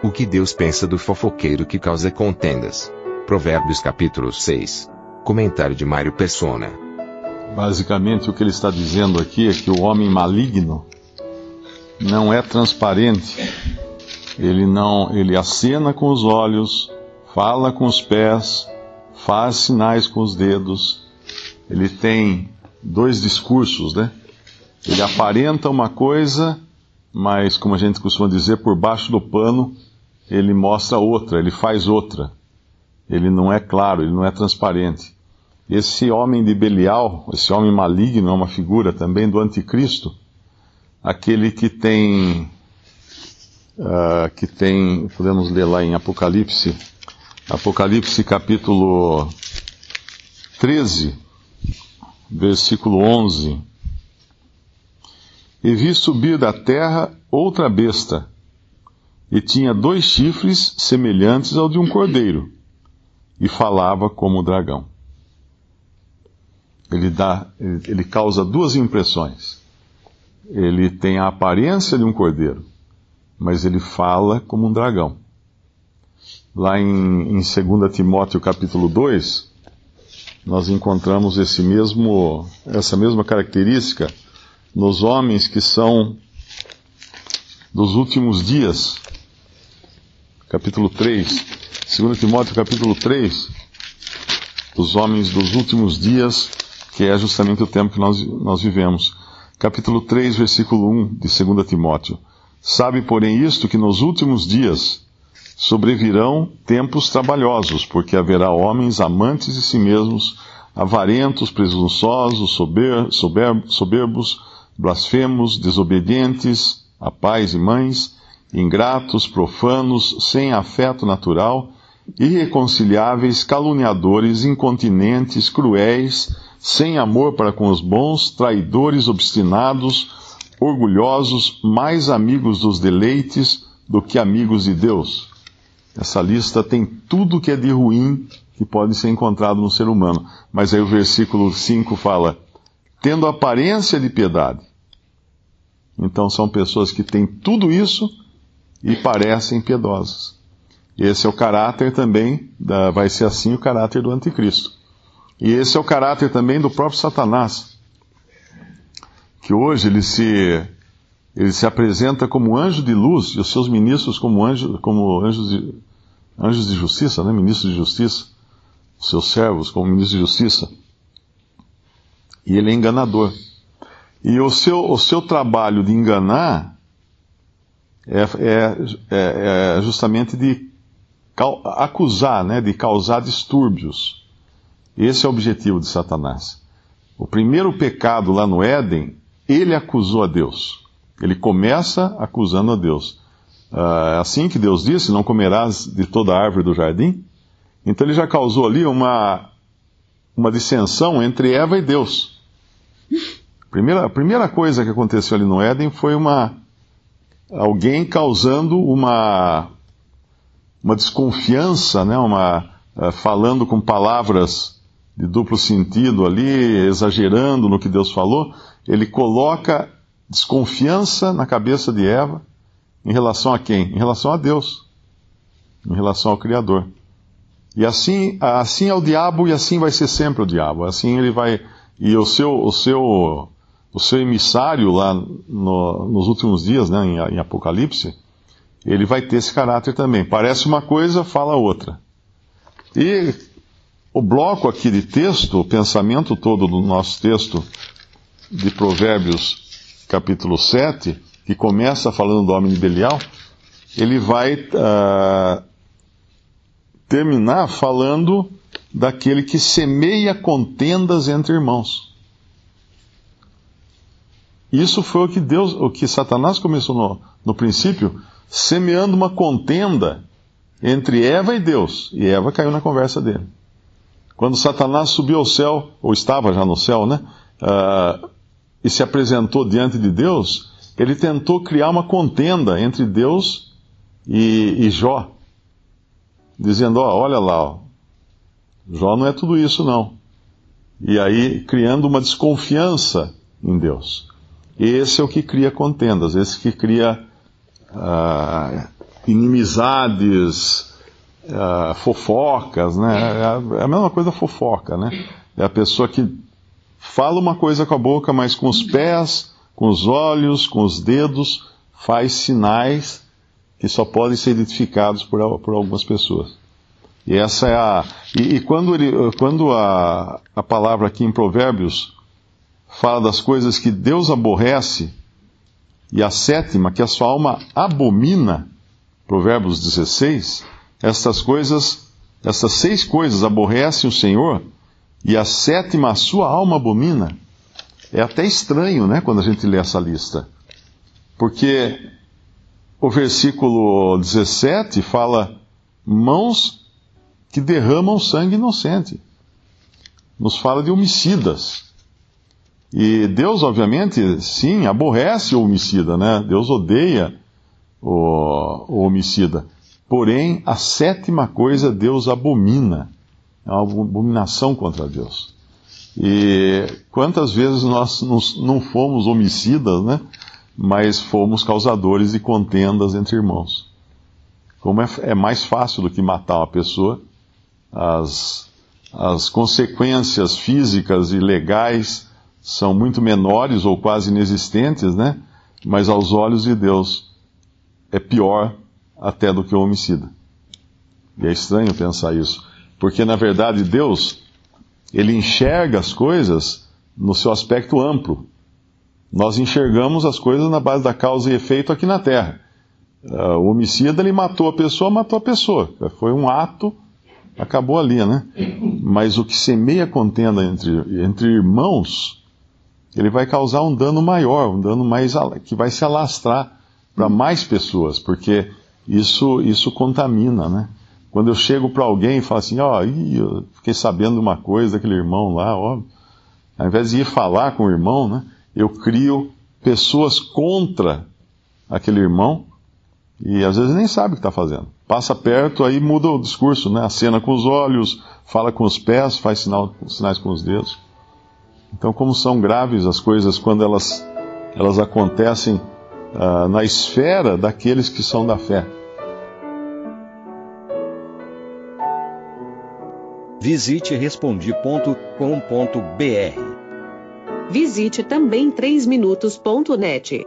O que Deus pensa do fofoqueiro que causa contendas. Provérbios capítulo 6. Comentário de Mário Persona. Basicamente, o que ele está dizendo aqui é que o homem maligno não é transparente. Ele não, ele acena com os olhos, fala com os pés, faz sinais com os dedos. Ele tem dois discursos, né? Ele aparenta uma coisa, mas como a gente costuma dizer, por baixo do pano, ele mostra outra, ele faz outra. Ele não é claro, ele não é transparente. Esse homem de Belial, esse homem maligno, é uma figura também do anticristo, aquele que tem, uh, que tem, podemos ler lá em Apocalipse, Apocalipse capítulo 13, versículo 11. E vi subir da terra outra besta, e tinha dois chifres semelhantes ao de um cordeiro, e falava como o dragão. Ele dá, ele, causa duas impressões. Ele tem a aparência de um cordeiro, mas ele fala como um dragão. Lá em, em 2 Timóteo capítulo 2, nós encontramos esse mesmo, essa mesma característica nos homens que são dos últimos dias. Capítulo 3, 2 Timóteo capítulo 3, os homens dos últimos dias, que é justamente o tempo que nós, nós vivemos. Capítulo 3, versículo 1 de 2 Timóteo. Sabe, porém, isto que nos últimos dias sobrevirão tempos trabalhosos, porque haverá homens amantes de si mesmos, avarentos, presunçosos, sober, soberbos, blasfemos, desobedientes a pais e mães, ingratos, profanos, sem afeto natural, irreconciliáveis, caluniadores, incontinentes, cruéis, sem amor para com os bons, traidores, obstinados, orgulhosos, mais amigos dos deleites do que amigos de Deus essa lista tem tudo que é de ruim que pode ser encontrado no ser humano. Mas aí o versículo 5 fala: tendo aparência de piedade. Então são pessoas que têm tudo isso e parecem piedosas. Esse é o caráter também, da, vai ser assim o caráter do anticristo. E esse é o caráter também do próprio Satanás, que hoje ele se, ele se apresenta como anjo de luz e os seus ministros como, anjo, como anjos de, anjos de justiça, né? ministros de justiça, seus servos como ministros de justiça. E ele é enganador. E o seu, o seu trabalho de enganar é, é, é, é justamente de acusar, né? de causar distúrbios. Esse é o objetivo de Satanás. O primeiro pecado lá no Éden, ele acusou a Deus. Ele começa acusando a Deus. Uh, assim que Deus disse: Não comerás de toda a árvore do jardim. Então ele já causou ali uma, uma dissensão entre Eva e Deus. Primeira, a primeira coisa que aconteceu ali no Éden foi uma alguém causando uma, uma desconfiança, né, uma, uh, falando com palavras de duplo sentido ali, exagerando no que Deus falou. Ele coloca desconfiança na cabeça de Eva em relação a quem? Em relação a Deus. Em relação ao Criador. E assim, assim é o diabo e assim vai ser sempre o diabo. Assim ele vai. E o seu, o seu, o seu emissário lá no, nos últimos dias, né, em, em Apocalipse, ele vai ter esse caráter também. Parece uma coisa, fala outra. E o bloco aqui de texto, o pensamento todo do nosso texto de Provérbios, capítulo 7, que começa falando do homem de Belial, ele vai uh, terminar falando daquele que semeia contendas entre irmãos. Isso foi o que Deus, o que Satanás começou no, no princípio, semeando uma contenda entre Eva e Deus. E Eva caiu na conversa dele. Quando Satanás subiu ao céu, ou estava já no céu, né? Uh, e se apresentou diante de Deus, ele tentou criar uma contenda entre Deus e, e Jó, dizendo: ó, olha lá, ó, Jó não é tudo isso não. E aí criando uma desconfiança em Deus. Esse é o que cria contendas, esse que cria uh, inimizades, uh, fofocas, né? É, é a mesma coisa fofoca, né? É a pessoa que fala uma coisa com a boca, mas com os pés, com os olhos, com os dedos, faz sinais que só podem ser identificados por, por algumas pessoas. E essa é a. E, e quando, ele, quando a, a palavra aqui em Provérbios fala das coisas que Deus aborrece, e a sétima, que a sua alma abomina, Provérbios 16, essas coisas, essas seis coisas aborrecem o Senhor, e a sétima a sua alma abomina. É até estranho, né, quando a gente lê essa lista. Porque o versículo 17 fala mãos que derramam sangue inocente. Nos fala de homicidas. E Deus, obviamente, sim, aborrece o homicida, né? Deus odeia o, o homicida. Porém, a sétima coisa Deus abomina. É uma abominação contra Deus. E quantas vezes nós não fomos homicidas, né? Mas fomos causadores de contendas entre irmãos. Como é, é mais fácil do que matar uma pessoa, as, as consequências físicas e legais são muito menores ou quase inexistentes, né? Mas aos olhos de Deus é pior até do que o homicida. E é estranho pensar isso, porque na verdade Deus ele enxerga as coisas no seu aspecto amplo. Nós enxergamos as coisas na base da causa e efeito aqui na Terra. Uh, o homicida ele matou a pessoa, matou a pessoa. Foi um ato, acabou ali, né? Mas o que semeia contenda entre, entre irmãos, ele vai causar um dano maior, um dano mais que vai se alastrar para mais pessoas, porque isso isso contamina, né? Quando eu chego para alguém e falo assim, ó, oh, eu fiquei sabendo uma coisa daquele irmão lá, ó, ao invés de ir falar com o irmão, né, eu crio pessoas contra aquele irmão e às vezes nem sabe o que está fazendo. Passa perto, aí muda o discurso, né? Acena com os olhos, fala com os pés, faz sinal, sinais com os dedos. Então, como são graves as coisas quando elas, elas acontecem uh, na esfera daqueles que são da fé. Visite respondi.com.br. Visite também 3minutos.net.